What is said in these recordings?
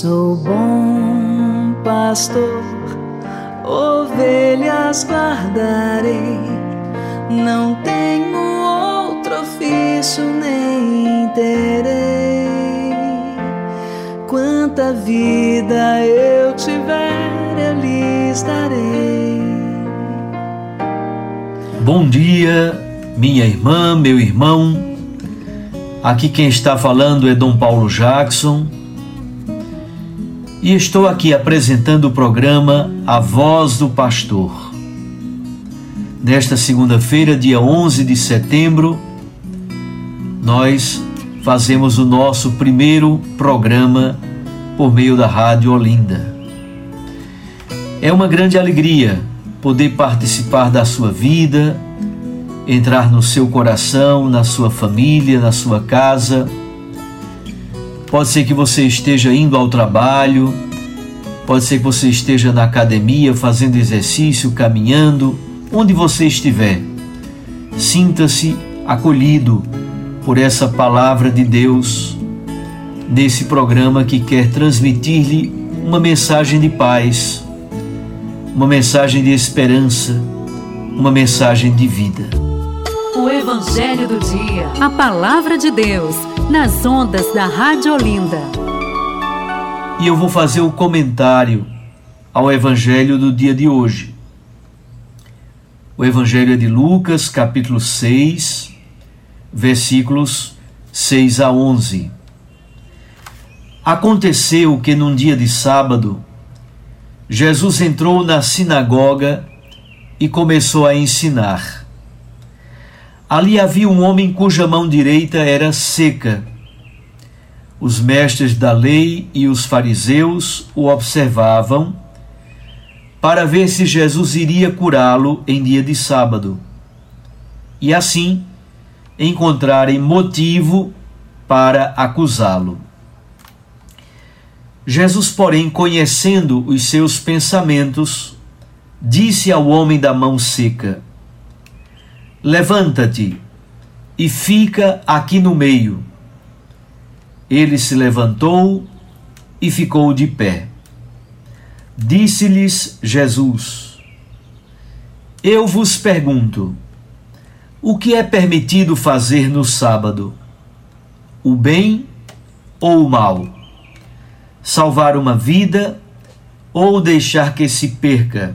Sou bom pastor, ovelhas guardarei, não tenho outro ofício nem terei. Quanta vida eu tiver, eu lhes darei. Bom dia, minha irmã, meu irmão. Aqui quem está falando é Dom Paulo Jackson e estou aqui apresentando o programa A Voz do Pastor. Nesta segunda-feira, dia 11 de setembro, nós fazemos o nosso primeiro programa por meio da Rádio Olinda. É uma grande alegria poder participar da sua vida, entrar no seu coração, na sua família, na sua casa Pode ser que você esteja indo ao trabalho, pode ser que você esteja na academia fazendo exercício, caminhando, onde você estiver. Sinta-se acolhido por essa palavra de Deus nesse programa que quer transmitir-lhe uma mensagem de paz, uma mensagem de esperança, uma mensagem de vida. O Evangelho do Dia. A palavra de Deus nas ondas da Rádio Olinda. E eu vou fazer o comentário ao Evangelho do dia de hoje. O Evangelho é de Lucas, capítulo 6, versículos 6 a 11. Aconteceu que num dia de sábado, Jesus entrou na sinagoga e começou a ensinar. Ali havia um homem cuja mão direita era seca. Os mestres da lei e os fariseus o observavam para ver se Jesus iria curá-lo em dia de sábado. E assim encontrarem motivo para acusá-lo. Jesus, porém, conhecendo os seus pensamentos, disse ao homem da mão seca: Levanta-te e fica aqui no meio. Ele se levantou e ficou de pé. Disse-lhes Jesus: Eu vos pergunto, o que é permitido fazer no sábado? O bem ou o mal? Salvar uma vida ou deixar que se perca?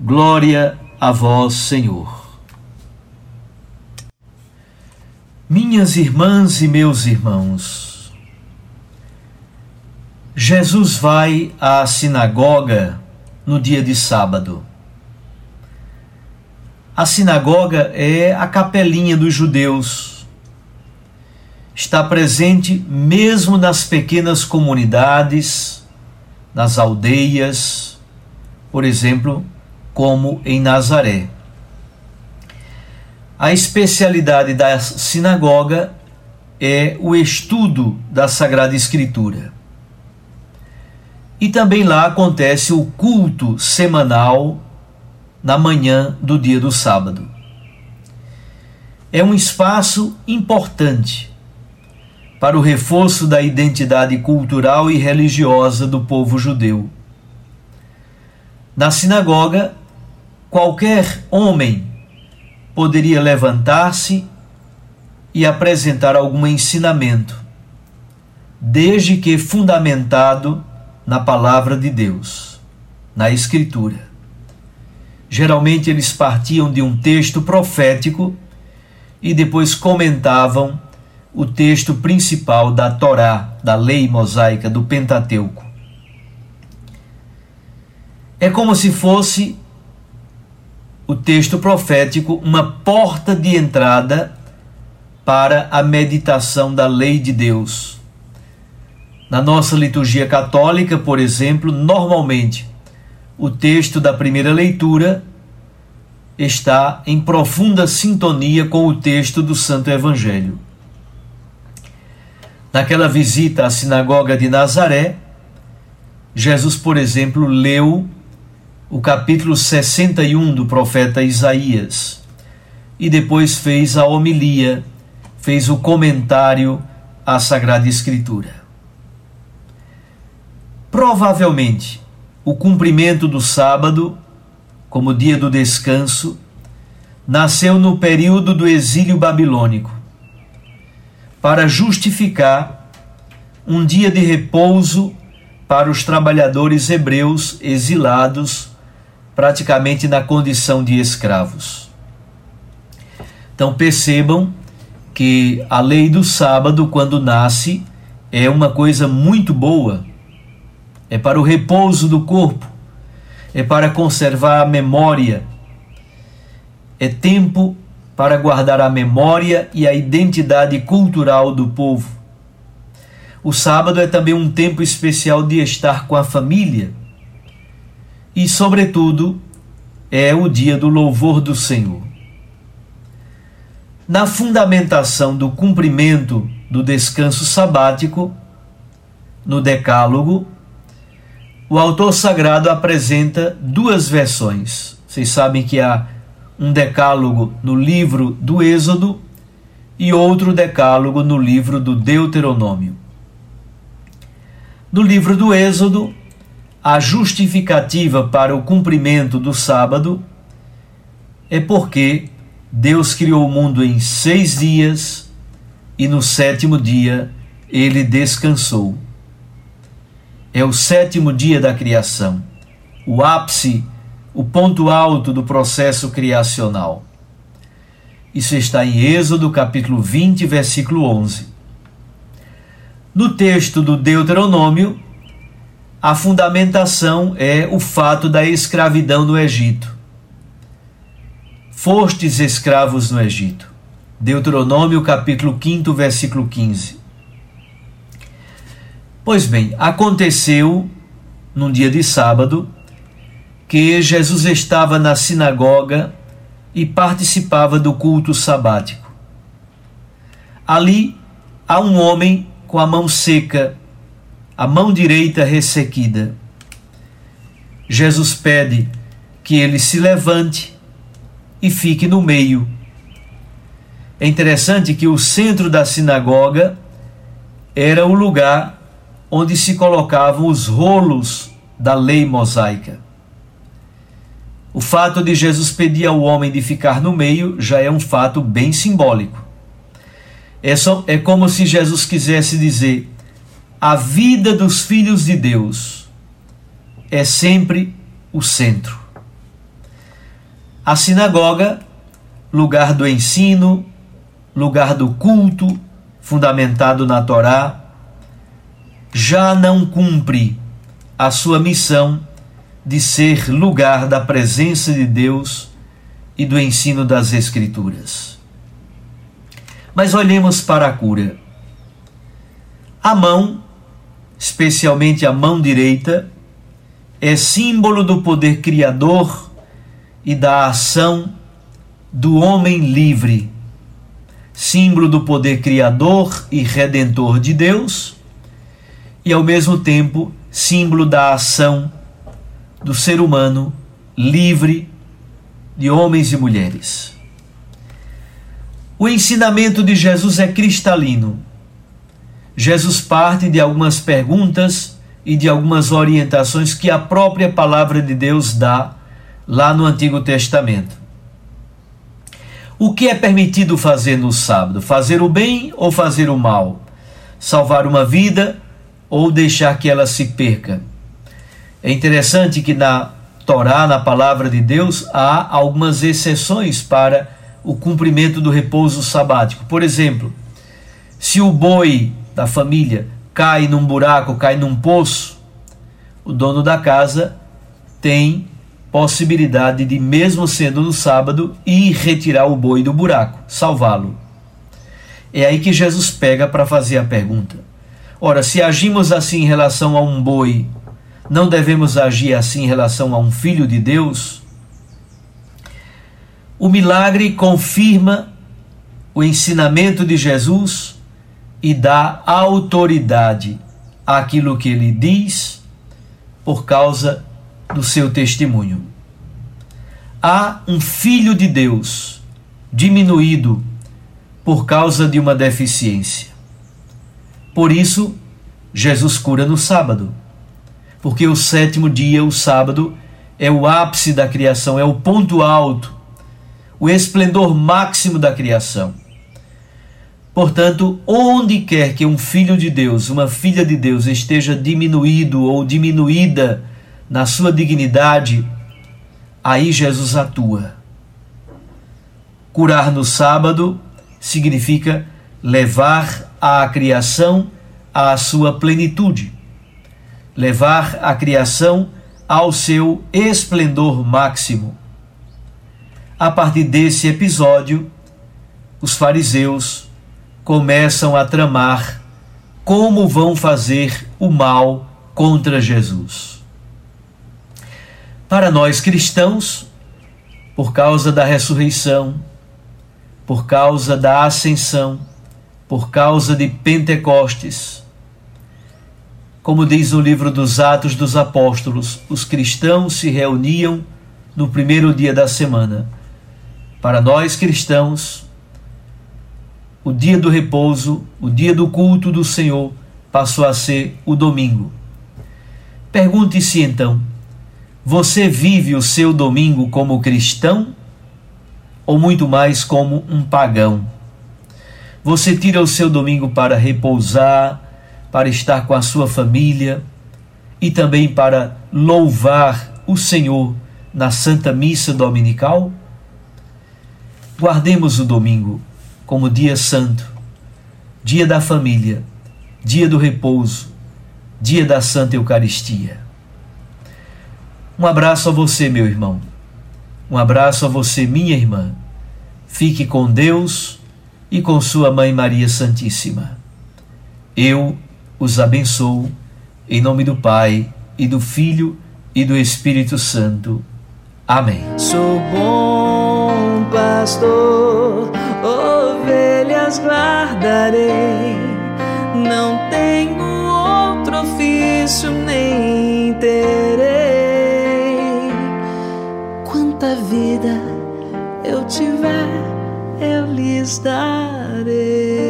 Glória a vós, Senhor. Minhas irmãs e meus irmãos, Jesus vai à sinagoga no dia de sábado. A sinagoga é a capelinha dos judeus. Está presente mesmo nas pequenas comunidades, nas aldeias, por exemplo, como em Nazaré. A especialidade da sinagoga é o estudo da Sagrada Escritura. E também lá acontece o culto semanal na manhã do dia do sábado. É um espaço importante para o reforço da identidade cultural e religiosa do povo judeu. Na sinagoga, qualquer homem poderia levantar-se e apresentar algum ensinamento, desde que fundamentado na palavra de Deus, na Escritura. Geralmente eles partiam de um texto profético e depois comentavam o texto principal da Torá, da lei mosaica do Pentateuco. É como se fosse o texto profético uma porta de entrada para a meditação da lei de Deus. Na nossa liturgia católica, por exemplo, normalmente o texto da primeira leitura está em profunda sintonia com o texto do Santo Evangelho. Naquela visita à sinagoga de Nazaré, Jesus, por exemplo, leu o capítulo 61 do profeta Isaías e depois fez a homilia, fez o comentário à Sagrada Escritura. Provavelmente, o cumprimento do sábado, como dia do descanso, nasceu no período do exílio babilônico, para justificar um dia de repouso para os trabalhadores hebreus exilados, praticamente na condição de escravos. Então percebam que a lei do sábado, quando nasce, é uma coisa muito boa é para o repouso do corpo, é para conservar a memória, é tempo para guardar a memória e a identidade cultural do povo. O sábado é também um tempo especial de estar com a família e, sobretudo, é o dia do louvor do Senhor. Na fundamentação do cumprimento do descanso sabático, no Decálogo, o autor sagrado apresenta duas versões. Vocês sabem que há um decálogo no livro do Êxodo e outro decálogo no livro do Deuteronômio. No livro do Êxodo, a justificativa para o cumprimento do sábado é porque Deus criou o mundo em seis dias e no sétimo dia ele descansou é o sétimo dia da criação, o ápice, o ponto alto do processo criacional. Isso está em Êxodo capítulo 20, versículo 11. No texto do Deuteronômio, a fundamentação é o fato da escravidão no Egito. Fostes escravos no Egito. Deuteronômio capítulo 5, versículo 15. Pois bem, aconteceu num dia de sábado que Jesus estava na sinagoga e participava do culto sabático. Ali há um homem com a mão seca, a mão direita ressequida. Jesus pede que ele se levante e fique no meio. É interessante que o centro da sinagoga era o lugar onde se colocavam os rolos da lei mosaica. O fato de Jesus pedir ao homem de ficar no meio já é um fato bem simbólico. É, só, é como se Jesus quisesse dizer: a vida dos filhos de Deus é sempre o centro. A sinagoga, lugar do ensino, lugar do culto, fundamentado na Torá, já não cumpre a sua missão de ser lugar da presença de Deus e do ensino das Escrituras. Mas olhemos para a cura. A mão, especialmente a mão direita, é símbolo do poder criador e da ação do homem livre, símbolo do poder criador e redentor de Deus e ao mesmo tempo símbolo da ação do ser humano livre de homens e mulheres. O ensinamento de Jesus é cristalino. Jesus parte de algumas perguntas e de algumas orientações que a própria palavra de Deus dá lá no Antigo Testamento. O que é permitido fazer no sábado? Fazer o bem ou fazer o mal? Salvar uma vida ou deixar que ela se perca. É interessante que na Torá, na palavra de Deus, há algumas exceções para o cumprimento do repouso sabático. Por exemplo, se o boi da família cai num buraco, cai num poço, o dono da casa tem possibilidade de, mesmo sendo no sábado, ir retirar o boi do buraco, salvá-lo. É aí que Jesus pega para fazer a pergunta: Ora, se agimos assim em relação a um boi, não devemos agir assim em relação a um filho de Deus? O milagre confirma o ensinamento de Jesus e dá autoridade àquilo que ele diz por causa do seu testemunho. Há um filho de Deus diminuído por causa de uma deficiência. Por isso, Jesus cura no sábado, porque o sétimo dia, o sábado, é o ápice da criação, é o ponto alto, o esplendor máximo da criação. Portanto, onde quer que um filho de Deus, uma filha de Deus esteja diminuído ou diminuída na sua dignidade, aí Jesus atua. Curar no sábado significa levar a criação à sua plenitude, levar a criação ao seu esplendor máximo. A partir desse episódio, os fariseus começam a tramar como vão fazer o mal contra Jesus. Para nós cristãos, por causa da ressurreição, por causa da ascensão, por causa de Pentecostes. Como diz o livro dos Atos dos Apóstolos, os cristãos se reuniam no primeiro dia da semana. Para nós cristãos, o dia do repouso, o dia do culto do Senhor, passou a ser o domingo. Pergunte-se então: você vive o seu domingo como cristão ou muito mais como um pagão. Você tira o seu domingo para repousar, para estar com a sua família e também para louvar o Senhor na Santa Missa Dominical? Guardemos o domingo como dia santo, dia da família, dia do repouso, dia da Santa Eucaristia. Um abraço a você, meu irmão. Um abraço a você, minha irmã. Fique com Deus e com Sua Mãe Maria Santíssima. Eu os abençoo em nome do Pai e do Filho e do Espírito Santo. Amém. Sou bom pastor, ovelhas guardarei, não tenho outro ofício nem terei quanta vida eu tiver, eu lhes darei.